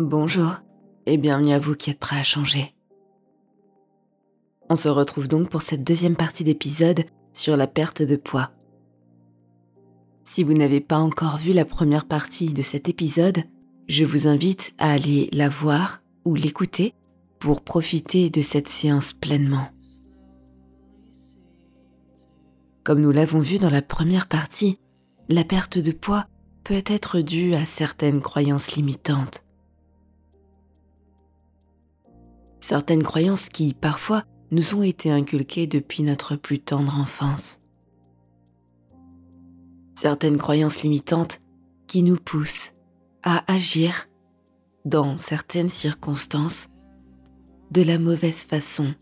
Bonjour et bienvenue à vous qui êtes prêts à changer. On se retrouve donc pour cette deuxième partie d'épisode sur la perte de poids. Si vous n'avez pas encore vu la première partie de cet épisode, je vous invite à aller la voir ou l'écouter pour profiter de cette séance pleinement. Comme nous l'avons vu dans la première partie, la perte de poids peut être due à certaines croyances limitantes. Certaines croyances qui, parfois, nous ont été inculquées depuis notre plus tendre enfance. Certaines croyances limitantes qui nous poussent à agir dans certaines circonstances de la mauvaise façon,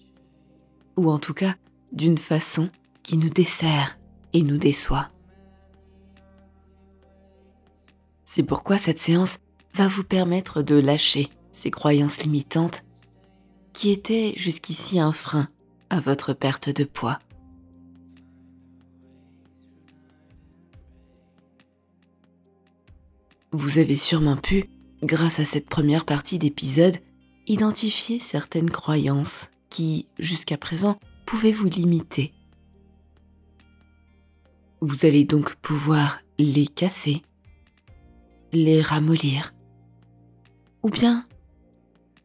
ou en tout cas d'une façon qui nous dessert et nous déçoit. C'est pourquoi cette séance va vous permettre de lâcher ces croyances limitantes qui étaient jusqu'ici un frein à votre perte de poids. Vous avez sûrement pu, grâce à cette première partie d'épisode, identifier certaines croyances qui, jusqu'à présent, pouvaient vous limiter. Vous allez donc pouvoir les casser, les ramollir, ou bien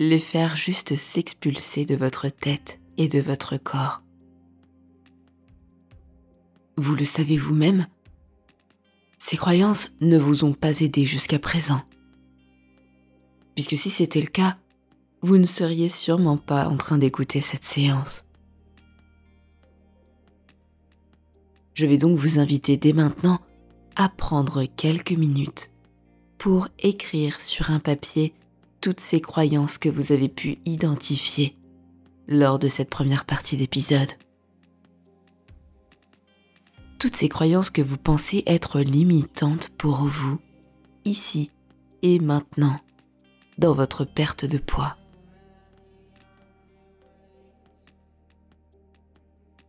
les faire juste s'expulser de votre tête et de votre corps. Vous le savez vous-même, ces croyances ne vous ont pas aidé jusqu'à présent. Puisque si c'était le cas, vous ne seriez sûrement pas en train d'écouter cette séance. Je vais donc vous inviter dès maintenant à prendre quelques minutes pour écrire sur un papier toutes ces croyances que vous avez pu identifier lors de cette première partie d'épisode toutes ces croyances que vous pensez être limitantes pour vous, ici et maintenant, dans votre perte de poids.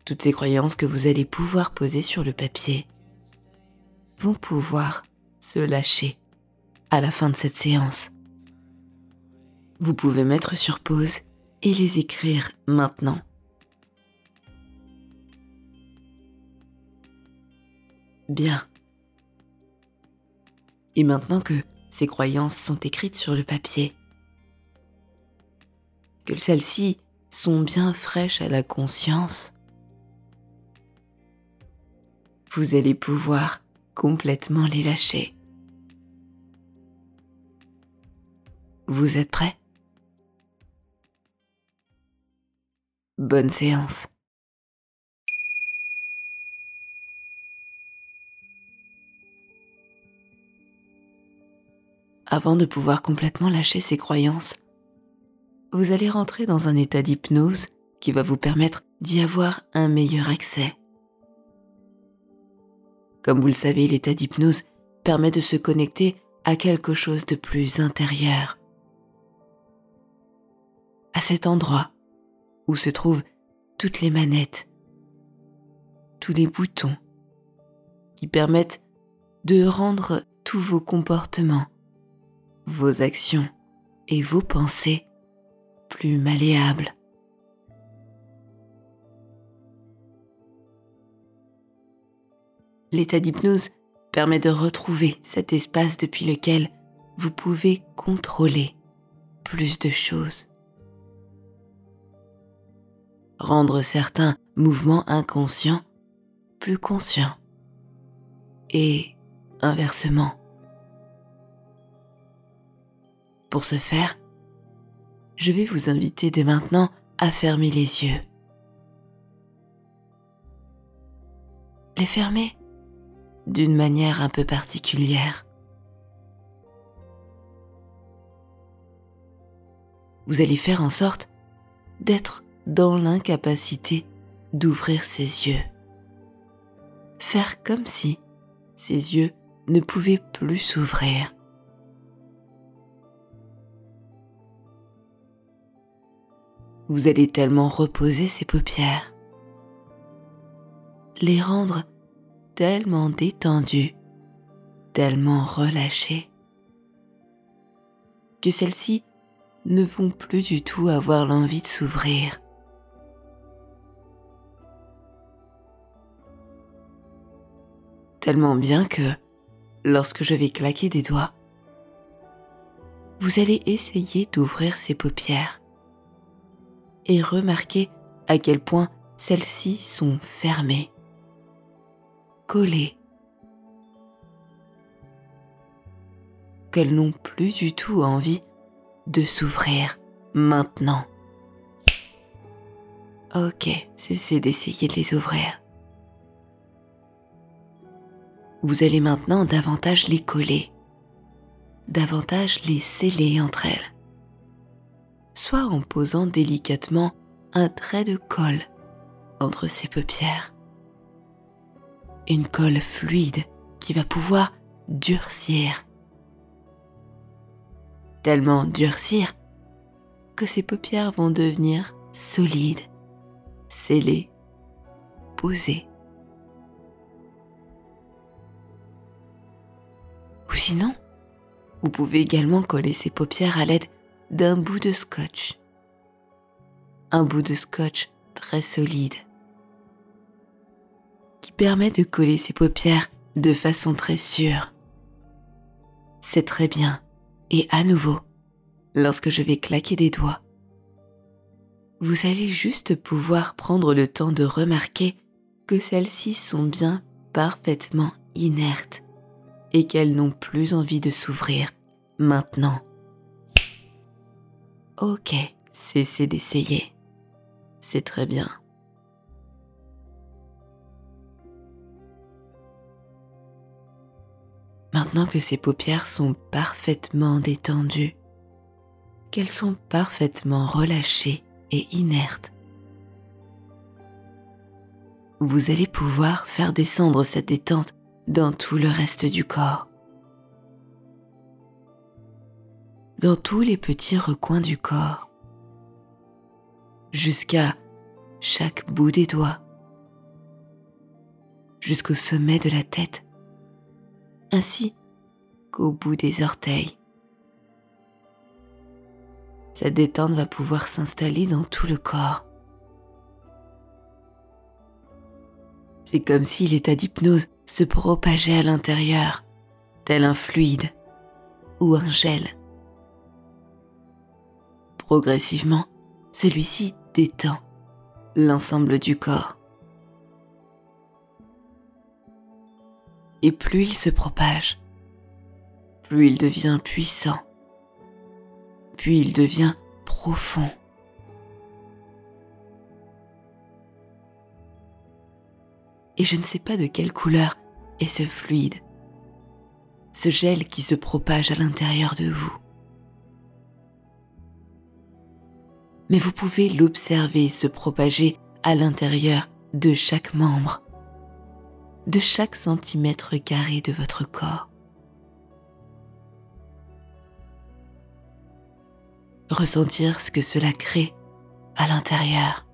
Toutes ces croyances que vous allez pouvoir poser sur le papier vont pouvoir se lâcher à la fin de cette séance. Vous pouvez mettre sur pause et les écrire maintenant. bien. Et maintenant que ces croyances sont écrites sur le papier, que celles-ci sont bien fraîches à la conscience, vous allez pouvoir complètement les lâcher. Vous êtes prêts? Bonne séance. avant de pouvoir complètement lâcher ses croyances, vous allez rentrer dans un état d'hypnose qui va vous permettre d'y avoir un meilleur accès. Comme vous le savez, l'état d'hypnose permet de se connecter à quelque chose de plus intérieur. À cet endroit où se trouvent toutes les manettes, tous les boutons qui permettent de rendre tous vos comportements vos actions et vos pensées plus malléables. L'état d'hypnose permet de retrouver cet espace depuis lequel vous pouvez contrôler plus de choses. Rendre certains mouvements inconscients plus conscients et inversement. Pour ce faire, je vais vous inviter dès maintenant à fermer les yeux. Les fermer d'une manière un peu particulière. Vous allez faire en sorte d'être dans l'incapacité d'ouvrir ses yeux. Faire comme si ses yeux ne pouvaient plus s'ouvrir. vous allez tellement reposer ces paupières, les rendre tellement détendues, tellement relâchées, que celles-ci ne vont plus du tout avoir l'envie de s'ouvrir. Tellement bien que, lorsque je vais claquer des doigts, vous allez essayer d'ouvrir ces paupières et remarquer à quel point celles-ci sont fermées, collées, qu'elles n'ont plus du tout envie de s'ouvrir maintenant. Ok, cessez d'essayer de les ouvrir. Vous allez maintenant davantage les coller, davantage les sceller entre elles, soit en posant délicatement un trait de colle entre ses paupières, une colle fluide qui va pouvoir durcir. Tellement durcir que ses paupières vont devenir solides, scellées, posées. Sinon, vous pouvez également coller ses paupières à l'aide d'un bout de scotch. Un bout de scotch très solide qui permet de coller ses paupières de façon très sûre. C'est très bien et à nouveau, lorsque je vais claquer des doigts, vous allez juste pouvoir prendre le temps de remarquer que celles-ci sont bien parfaitement inertes et qu'elles n'ont plus envie de s'ouvrir maintenant. Ok, cessez d'essayer. C'est très bien. Maintenant que ses paupières sont parfaitement détendues, qu'elles sont parfaitement relâchées et inertes, vous allez pouvoir faire descendre cette détente dans tout le reste du corps, dans tous les petits recoins du corps, jusqu'à chaque bout des doigts, jusqu'au sommet de la tête. Ainsi qu'au bout des orteils. Cette détente va pouvoir s'installer dans tout le corps. C'est comme si l'état d'hypnose se propageait à l'intérieur, tel un fluide ou un gel. Progressivement, celui-ci détend l'ensemble du corps. Et plus il se propage, plus il devient puissant, puis il devient profond. Et je ne sais pas de quelle couleur est ce fluide, ce gel qui se propage à l'intérieur de vous. Mais vous pouvez l'observer se propager à l'intérieur de chaque membre de chaque centimètre carré de votre corps. Ressentir ce que cela crée à l'intérieur.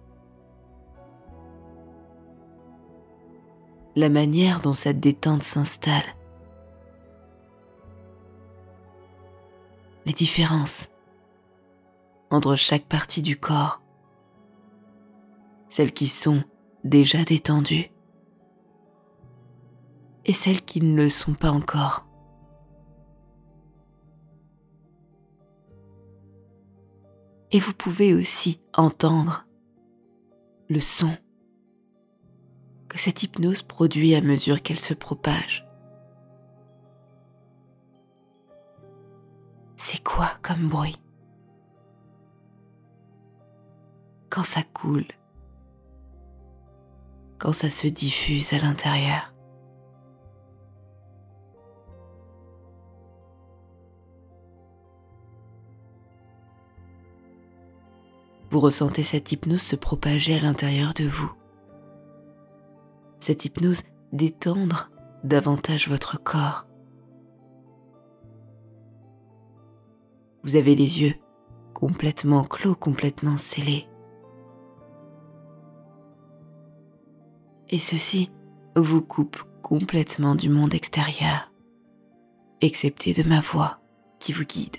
La manière dont cette détente s'installe. Les différences entre chaque partie du corps. Celles qui sont déjà détendues et celles qui ne le sont pas encore. Et vous pouvez aussi entendre le son que cette hypnose produit à mesure qu'elle se propage. C'est quoi comme bruit? Quand ça coule, quand ça se diffuse à l'intérieur. vous ressentez cette hypnose se propager à l'intérieur de vous. Cette hypnose détendre davantage votre corps. Vous avez les yeux complètement clos, complètement scellés. Et ceci vous coupe complètement du monde extérieur, excepté de ma voix qui vous guide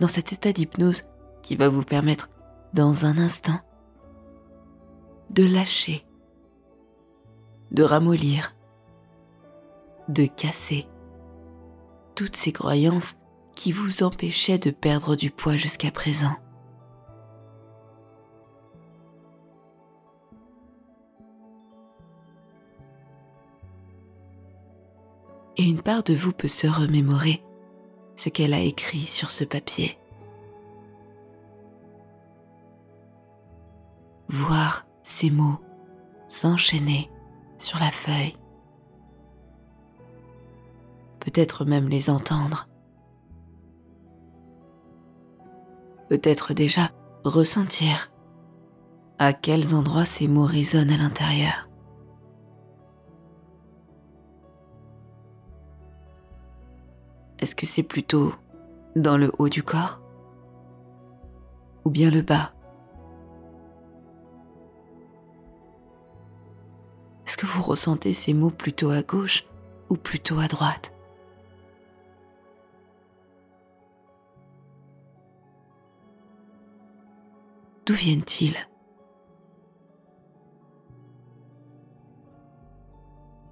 dans cet état d'hypnose qui va vous permettre, dans un instant, de lâcher, de ramollir, de casser toutes ces croyances qui vous empêchaient de perdre du poids jusqu'à présent. Et une part de vous peut se remémorer ce qu'elle a écrit sur ce papier. Voir ces mots s'enchaîner sur la feuille. Peut-être même les entendre. Peut-être déjà ressentir à quels endroits ces mots résonnent à l'intérieur. Est-ce que c'est plutôt dans le haut du corps ou bien le bas? Est-ce que vous ressentez ces mots plutôt à gauche ou plutôt à droite? D'où viennent-ils?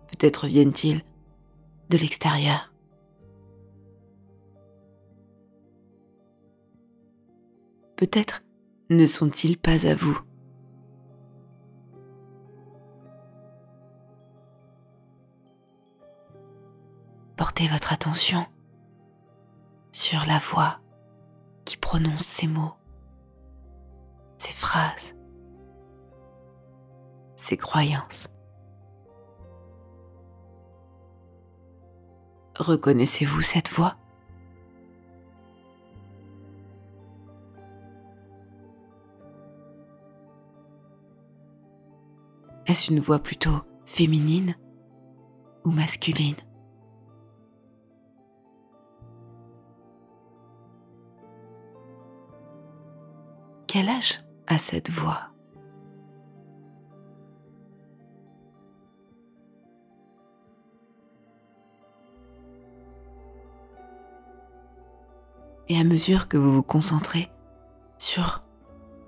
Peut-être viennent-ils de l'extérieur. peut-être ne sont-ils pas à vous. Votre attention sur la voix qui prononce ces mots, ces phrases, ces croyances. Reconnaissez-vous cette voix? Est-ce une voix plutôt féminine ou masculine? Quel âge a cette voix? Et à mesure que vous vous concentrez sur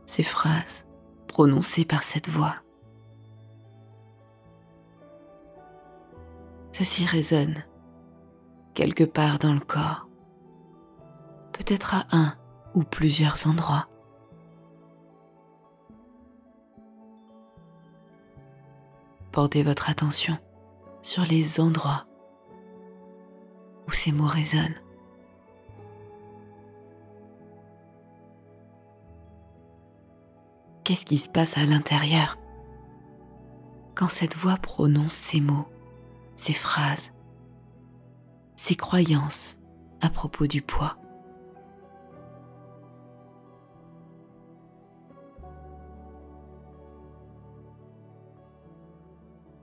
ces phrases prononcées par cette voix, ceci résonne quelque part dans le corps, peut-être à un ou plusieurs endroits. Portez votre attention sur les endroits où ces mots résonnent. Qu'est-ce qui se passe à l'intérieur quand cette voix prononce ces mots ses phrases, ses croyances à propos du poids?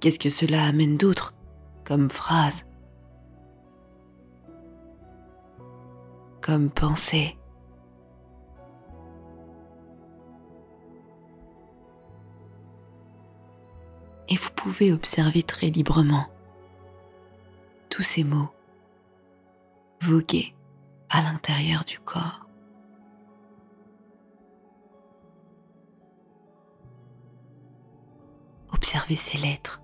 Qu'est-ce que cela amène d'autre comme phrase, comme pensée? Et vous pouvez observer très librement tous ces mots voguer à l'intérieur du corps. Observez ces lettres.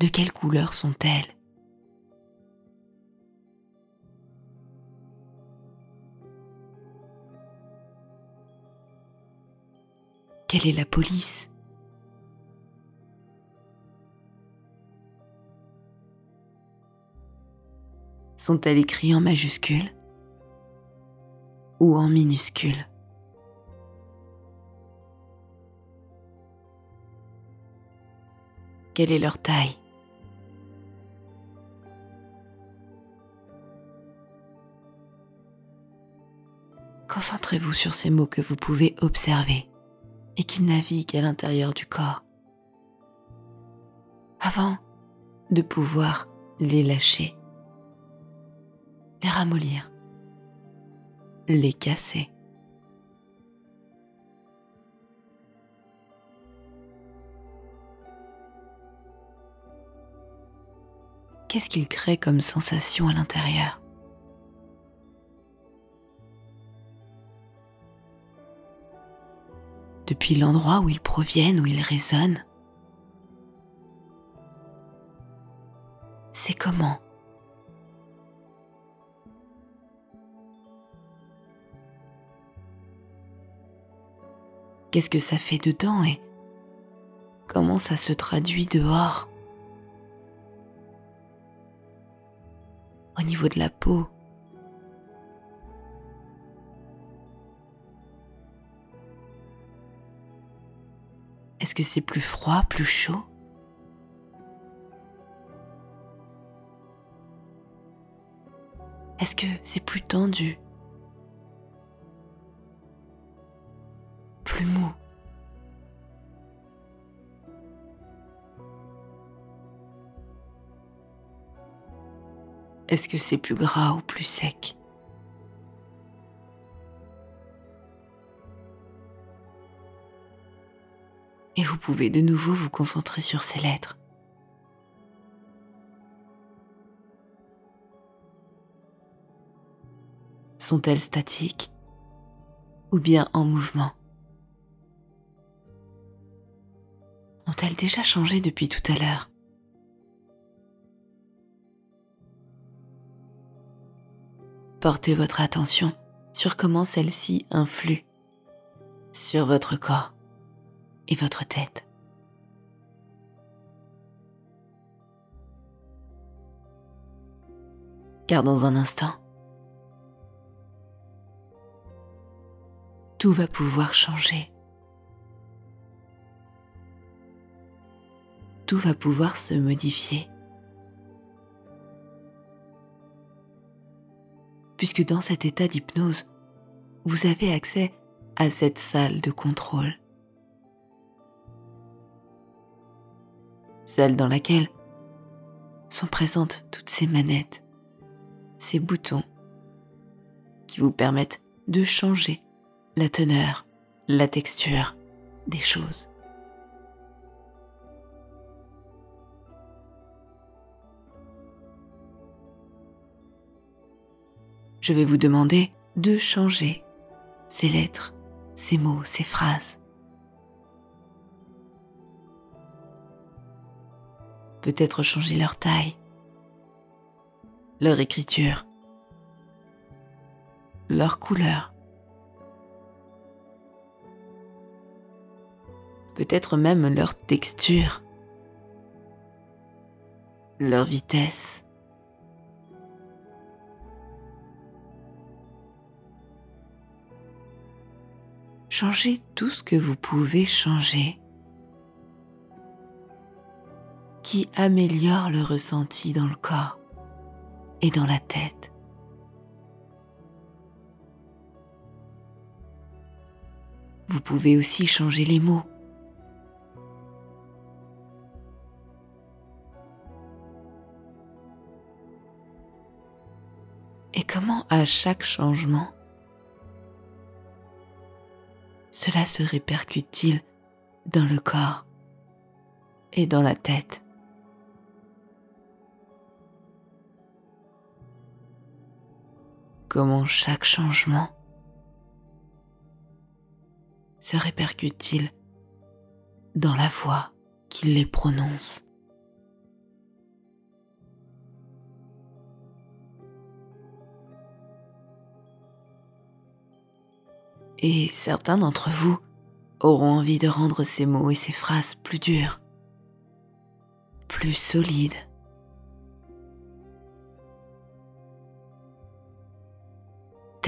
De quelle couleur sont-elles? Quelle est la police? Sont-elles écrites en majuscules ou en minuscules Quelle est leur taille? Concentrez-vous sur ces mots que vous pouvez observer et qui naviguent à l'intérieur du corps avant de pouvoir les lâcher les ramollir, les casser. qu'est-ce qu'il crée comme sensation à l'intérieur? Depuis l'endroit où ils proviennent, où ils résonnent, c'est comment? Qu'est-ce que ça fait dedans et comment ça se traduit dehors? Au niveau de la peau. Est-ce que c'est plus froid, plus chaud? Est-ce que c'est plus tendu? Plus mou? Est-ce que c'est plus gras ou plus sec? Et vous pouvez de nouveau vous concentrer sur ces lettres. Sont-elles statiques ou bien en mouvement? Ont-elles déjà changé depuis tout à l'heure? Portez votre attention sur comment celles-ci influent sur votre corps et votre tête. Car dans un instant, tout va pouvoir changer. Tout va pouvoir se modifier. Puisque dans cet état d'hypnose, vous avez accès à cette salle de contrôle. Celle dans laquelle sont présentes toutes ces manettes, ces boutons qui vous permettent de changer la teneur, la texture des choses. Je vais vous demander de changer ces lettres, ces mots, ces phrases. Peut-être changer leur taille, leur écriture, leur couleur. peut-être même leur texture, leur vitesse. Changez tout ce que vous pouvez changer qui améliore le ressenti dans le corps et dans la tête. Vous pouvez aussi changer les mots. et comment à chaque changement cela se répercute-t-il dans le corps et dans la tête? Comment chaque changement se répercute-t-il dans la voix qui les prononce et certains d'entre vous auront envie de rendre ces mots et ces phrases plus durs, plus solides.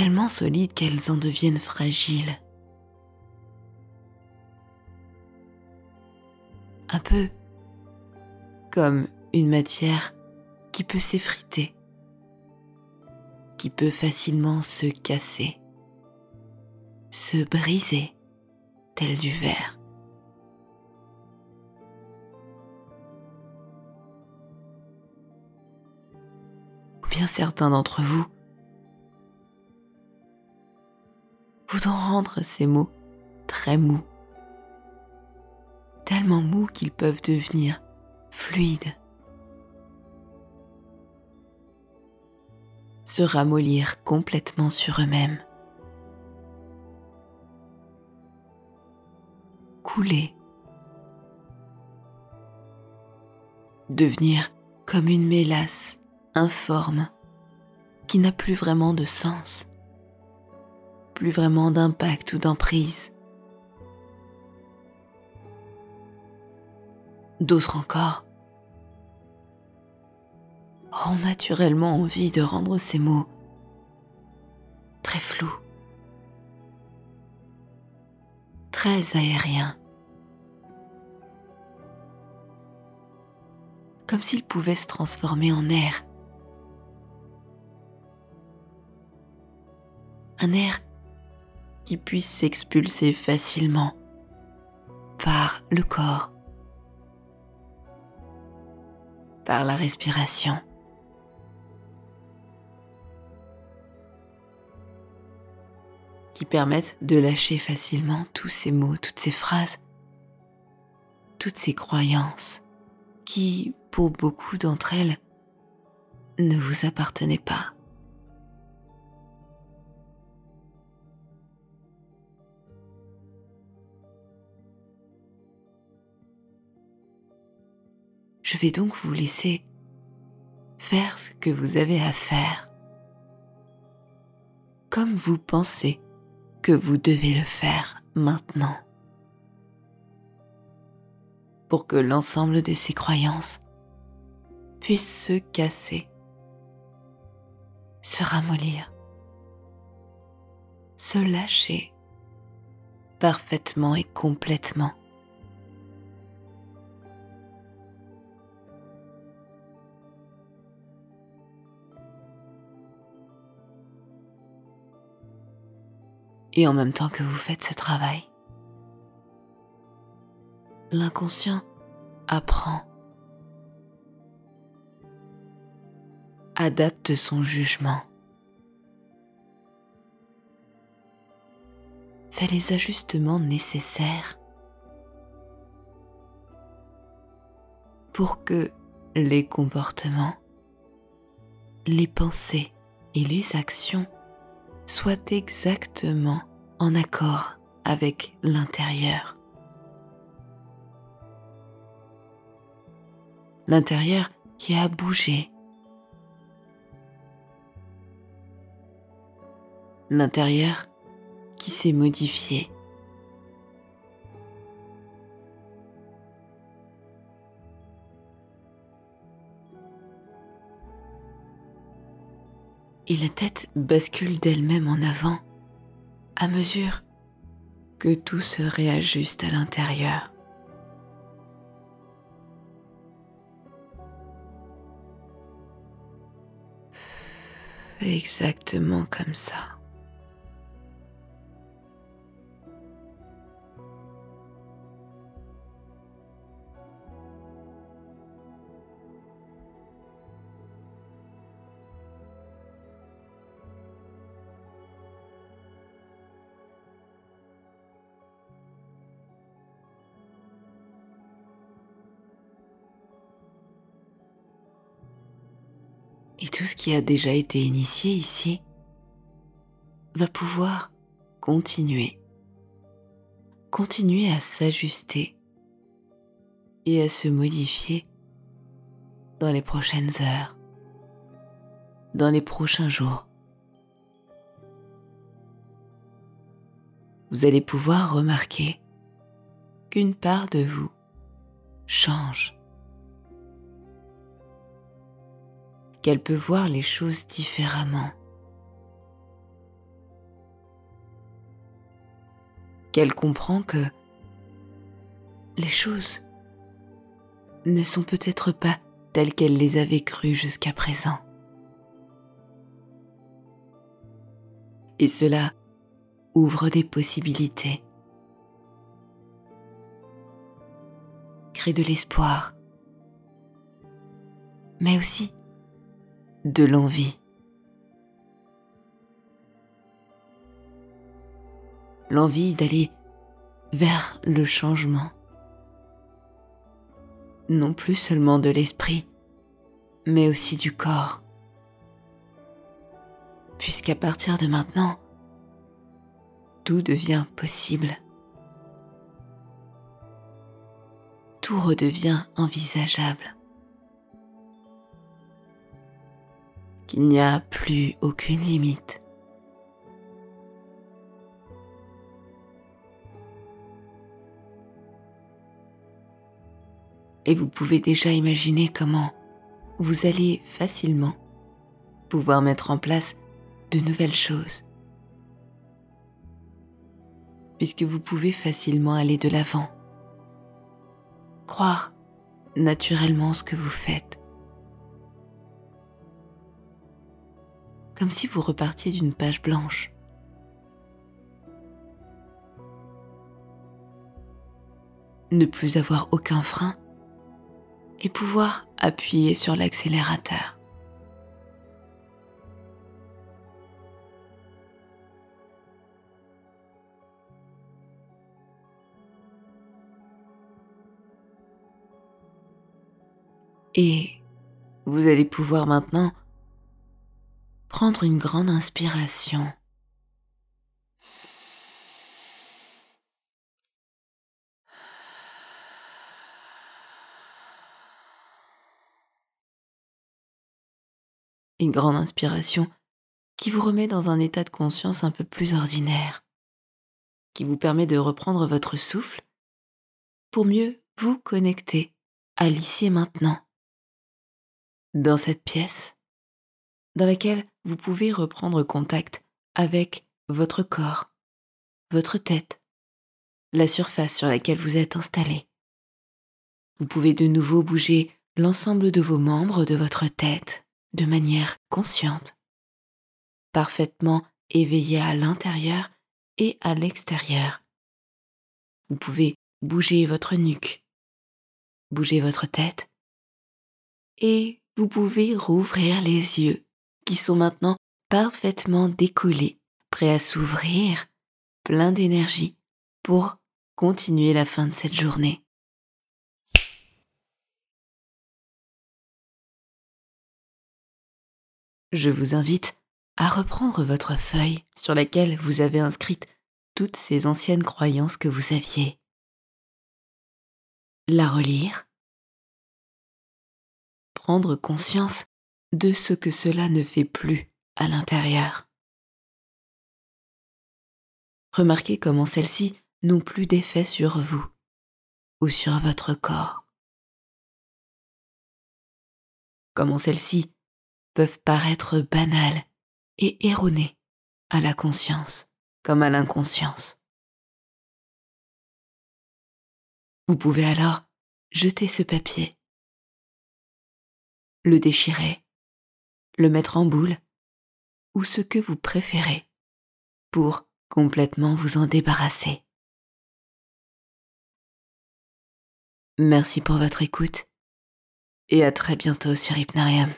Tellement solides qu'elles en deviennent fragiles. Un peu comme une matière qui peut s'effriter, qui peut facilement se casser se briser tel du verre. Ou bien certains d'entre vous voudront rendre ces mots très mous, tellement mous qu'ils peuvent devenir fluides, se ramollir complètement sur eux-mêmes. Couler. Devenir comme une mélasse informe qui n'a plus vraiment de sens, plus vraiment d'impact ou d'emprise. D'autres encore auront naturellement envie de rendre ces mots très flous, très aériens, comme s'ils pouvaient se transformer en air. Un air qui puisse s'expulser facilement par le corps, par la respiration. qui permettent de lâcher facilement tous ces mots, toutes ces phrases, toutes ces croyances qui, pour beaucoup d'entre elles, ne vous appartenaient pas. Je vais donc vous laisser faire ce que vous avez à faire, comme vous pensez que vous devez le faire maintenant, pour que l'ensemble de ces croyances puissent se casser, se ramollir, se lâcher parfaitement et complètement et en même temps que vous faites ce travail, l'inconscient apprend, adapte son jugement, fait les ajustements nécessaires pour que les comportements, les pensées et les actions soit exactement en accord avec l'intérieur. L'intérieur qui a bougé. L'intérieur qui s'est modifié. Et la tête bascule d'elle-même en avant à mesure que tout se réajuste à l'intérieur. Exactement comme ça. Qui a déjà été initié ici va pouvoir continuer, continuer à s'ajuster et à se modifier dans les prochaines heures, dans les prochains jours. Vous allez pouvoir remarquer qu'une part de vous change qu'elle peut voir les choses différemment. Qu'elle comprend que les choses ne sont peut-être pas telles qu'elle les avait crues jusqu'à présent. Et cela ouvre des possibilités, crée de l'espoir, mais aussi de l'envie. L'envie d'aller vers le changement. Non plus seulement de l'esprit, mais aussi du corps. puisqu'à partir de maintenant, tout devient possible. Tout redevient envisageable. Qu'il n'y a plus aucune limite. Et vous pouvez déjà imaginer comment vous allez facilement pouvoir mettre en place de nouvelles choses. Puisque vous pouvez facilement aller de l'avant. Croire naturellement ce que vous faites. Comme si vous repartiez d'une page blanche. Ne plus avoir aucun frein et pouvoir appuyer sur l'accélérateur. Et vous allez pouvoir maintenant prendre une grande inspiration. Une grande inspiration qui vous remet dans un état de conscience un peu plus ordinaire, qui vous permet de reprendre votre souffle pour mieux vous connecter à l'ici et maintenant dans cette pièce dans laquelle vous pouvez reprendre contact avec votre corps, votre tête, la surface sur laquelle vous êtes installé. Vous pouvez de nouveau bouger l'ensemble de vos membres de votre tête de manière consciente, parfaitement éveillé à l'intérieur et à l'extérieur. Vous pouvez bouger votre nuque, bouger votre tête et vous pouvez rouvrir les yeux, qui sont maintenant parfaitement décollés, prêts à s'ouvrir, pleins d'énergie, pour continuer la fin de cette journée. Je vous invite à reprendre votre feuille sur laquelle vous avez inscrite toutes ces anciennes croyances que vous aviez. La relire prendre conscience de ce que cela ne fait plus à l'intérieur. Remarquez comment celles-ci n'ont plus d'effet sur vous ou sur votre corps. Comment celles-ci peuvent paraître banales et erronées à la conscience comme à l'inconscience. Vous pouvez alors jeter ce papier le déchirer, le mettre en boule, ou ce que vous préférez, pour complètement vous en débarrasser. Merci pour votre écoute et à très bientôt sur Hypnarium.